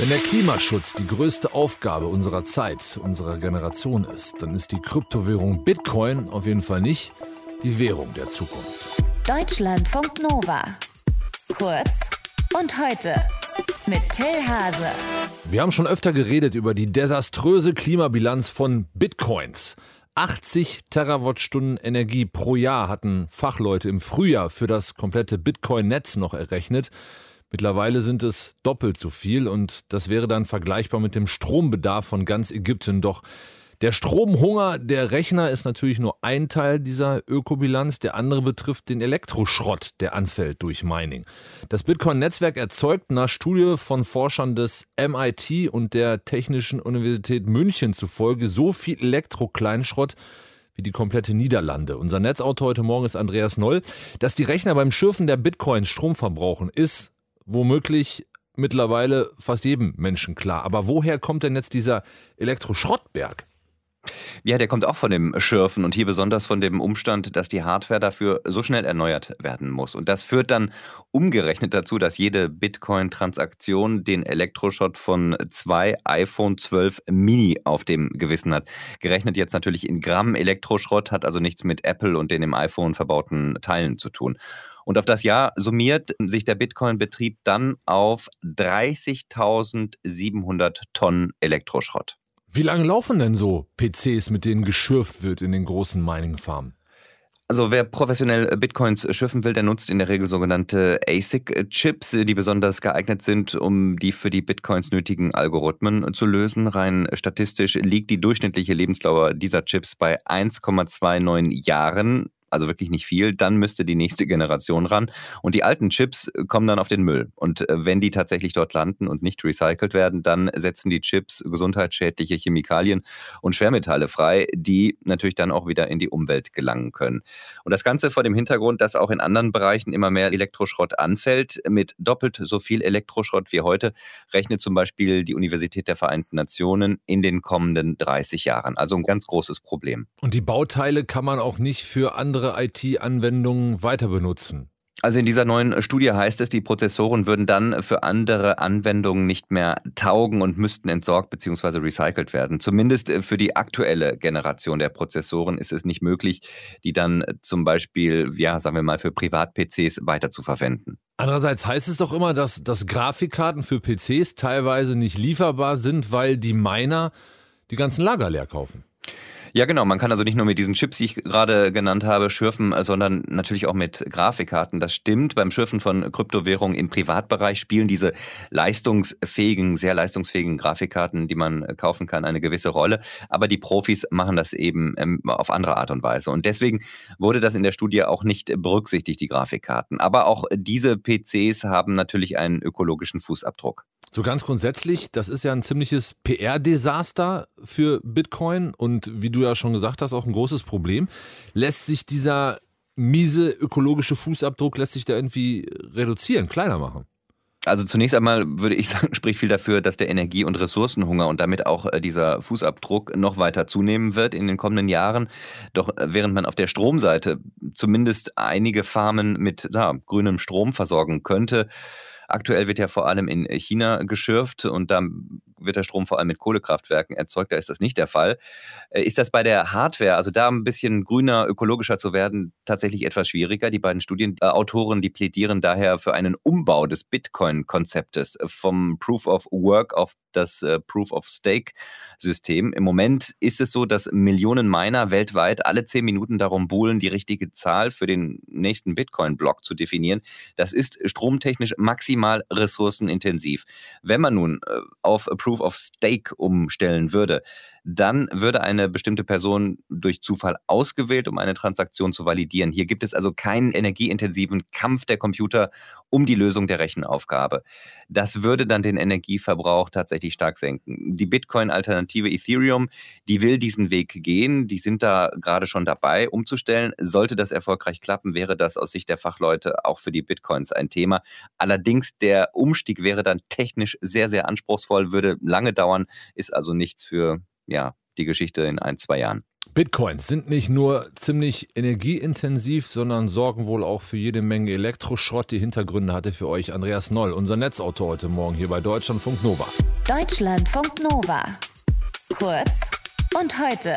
Wenn der Klimaschutz die größte Aufgabe unserer Zeit, unserer Generation ist, dann ist die Kryptowährung Bitcoin auf jeden Fall nicht die Währung der Zukunft. Deutschlandfunk Nova. Kurz und heute mit Till Hase. Wir haben schon öfter geredet über die desaströse Klimabilanz von Bitcoins. 80 Terawattstunden Energie pro Jahr hatten Fachleute im Frühjahr für das komplette Bitcoin-Netz noch errechnet. Mittlerweile sind es doppelt so viel und das wäre dann vergleichbar mit dem Strombedarf von ganz Ägypten. Doch der Stromhunger der Rechner ist natürlich nur ein Teil dieser Ökobilanz. Der andere betrifft den Elektroschrott, der anfällt durch Mining. Das Bitcoin-Netzwerk erzeugt nach Studie von Forschern des MIT und der Technischen Universität München zufolge so viel Elektrokleinschrott wie die komplette Niederlande. Unser Netzautor heute Morgen ist Andreas Noll. Dass die Rechner beim Schürfen der Bitcoins Strom verbrauchen, ist womöglich mittlerweile fast jedem Menschen klar. Aber woher kommt denn jetzt dieser Elektroschrottberg? Ja, der kommt auch von dem Schürfen und hier besonders von dem Umstand, dass die Hardware dafür so schnell erneuert werden muss. Und das führt dann umgerechnet dazu, dass jede Bitcoin-Transaktion den Elektroschrott von zwei iPhone 12 Mini auf dem Gewissen hat. Gerechnet jetzt natürlich in Gramm Elektroschrott, hat also nichts mit Apple und den im iPhone verbauten Teilen zu tun. Und auf das Jahr summiert sich der Bitcoin-Betrieb dann auf 30.700 Tonnen Elektroschrott. Wie lange laufen denn so PCs, mit denen geschürft wird in den großen Mining-Farmen? Also wer professionell Bitcoins schiffen will, der nutzt in der Regel sogenannte ASIC-Chips, die besonders geeignet sind, um die für die Bitcoins nötigen Algorithmen zu lösen. Rein statistisch liegt die durchschnittliche Lebensdauer dieser Chips bei 1,29 Jahren also wirklich nicht viel, dann müsste die nächste Generation ran. Und die alten Chips kommen dann auf den Müll. Und äh, wenn die tatsächlich dort landen und nicht recycelt werden, dann setzen die Chips gesundheitsschädliche Chemikalien und Schwermetalle frei, die natürlich dann auch wieder in die Umwelt gelangen können. Und das Ganze vor dem Hintergrund, dass auch in anderen Bereichen immer mehr Elektroschrott anfällt. Mit doppelt so viel Elektroschrott wie heute rechnet zum Beispiel die Universität der Vereinten Nationen in den kommenden 30 Jahren. Also ein ganz großes Problem. Und die Bauteile kann man auch nicht für andere andere IT-Anwendungen weiter benutzen? Also in dieser neuen Studie heißt es, die Prozessoren würden dann für andere Anwendungen nicht mehr taugen und müssten entsorgt bzw. recycelt werden. Zumindest für die aktuelle Generation der Prozessoren ist es nicht möglich, die dann zum Beispiel, ja, sagen wir mal, für Privat-PCs weiter zu verwenden. Andererseits heißt es doch immer, dass, dass Grafikkarten für PCs teilweise nicht lieferbar sind, weil die Miner die ganzen Lager leer kaufen. Ja, genau. Man kann also nicht nur mit diesen Chips, die ich gerade genannt habe, schürfen, sondern natürlich auch mit Grafikkarten. Das stimmt. Beim Schürfen von Kryptowährungen im Privatbereich spielen diese leistungsfähigen, sehr leistungsfähigen Grafikkarten, die man kaufen kann, eine gewisse Rolle. Aber die Profis machen das eben ähm, auf andere Art und Weise. Und deswegen wurde das in der Studie auch nicht berücksichtigt, die Grafikkarten. Aber auch diese PCs haben natürlich einen ökologischen Fußabdruck. So ganz grundsätzlich, das ist ja ein ziemliches PR-Desaster für Bitcoin und wie du ja schon gesagt hast, auch ein großes Problem. Lässt sich dieser miese ökologische Fußabdruck, lässt sich da irgendwie reduzieren, kleiner machen? Also zunächst einmal würde ich sagen, spricht viel dafür, dass der Energie- und Ressourcenhunger und damit auch äh, dieser Fußabdruck noch weiter zunehmen wird in den kommenden Jahren. Doch äh, während man auf der Stromseite zumindest einige Farmen mit ja, grünem Strom versorgen könnte, Aktuell wird ja vor allem in China geschürft und da wird der Strom vor allem mit Kohlekraftwerken erzeugt. Da ist das nicht der Fall. Äh, ist das bei der Hardware, also da ein bisschen grüner, ökologischer zu werden, tatsächlich etwas schwieriger? Die beiden Studienautoren, die plädieren daher für einen Umbau des Bitcoin-Konzeptes vom Proof of Work auf das äh, Proof of Stake-System. Im Moment ist es so, dass Millionen Miner weltweit alle zehn Minuten darum buhlen, die richtige Zahl für den nächsten Bitcoin-Block zu definieren. Das ist stromtechnisch maximal ressourcenintensiv. Wenn man nun äh, auf Proof of Stake umstellen würde, dann würde eine bestimmte Person durch Zufall ausgewählt, um eine Transaktion zu validieren. Hier gibt es also keinen energieintensiven Kampf der Computer um die Lösung der Rechenaufgabe. Das würde dann den Energieverbrauch tatsächlich stark senken. Die Bitcoin-Alternative Ethereum, die will diesen Weg gehen. Die sind da gerade schon dabei, umzustellen. Sollte das erfolgreich klappen, wäre das aus Sicht der Fachleute auch für die Bitcoins ein Thema. Allerdings der Umstieg wäre dann technisch sehr, sehr anspruchsvoll, würde lange dauern, ist also nichts für ja, die Geschichte in ein, zwei Jahren. Bitcoins sind nicht nur ziemlich energieintensiv, sondern sorgen wohl auch für jede Menge Elektroschrott. Die Hintergründe hatte für euch Andreas Noll, unser Netzautor heute Morgen hier bei Deutschlandfunk Nova. Deutschlandfunk Nova. Kurz und heute.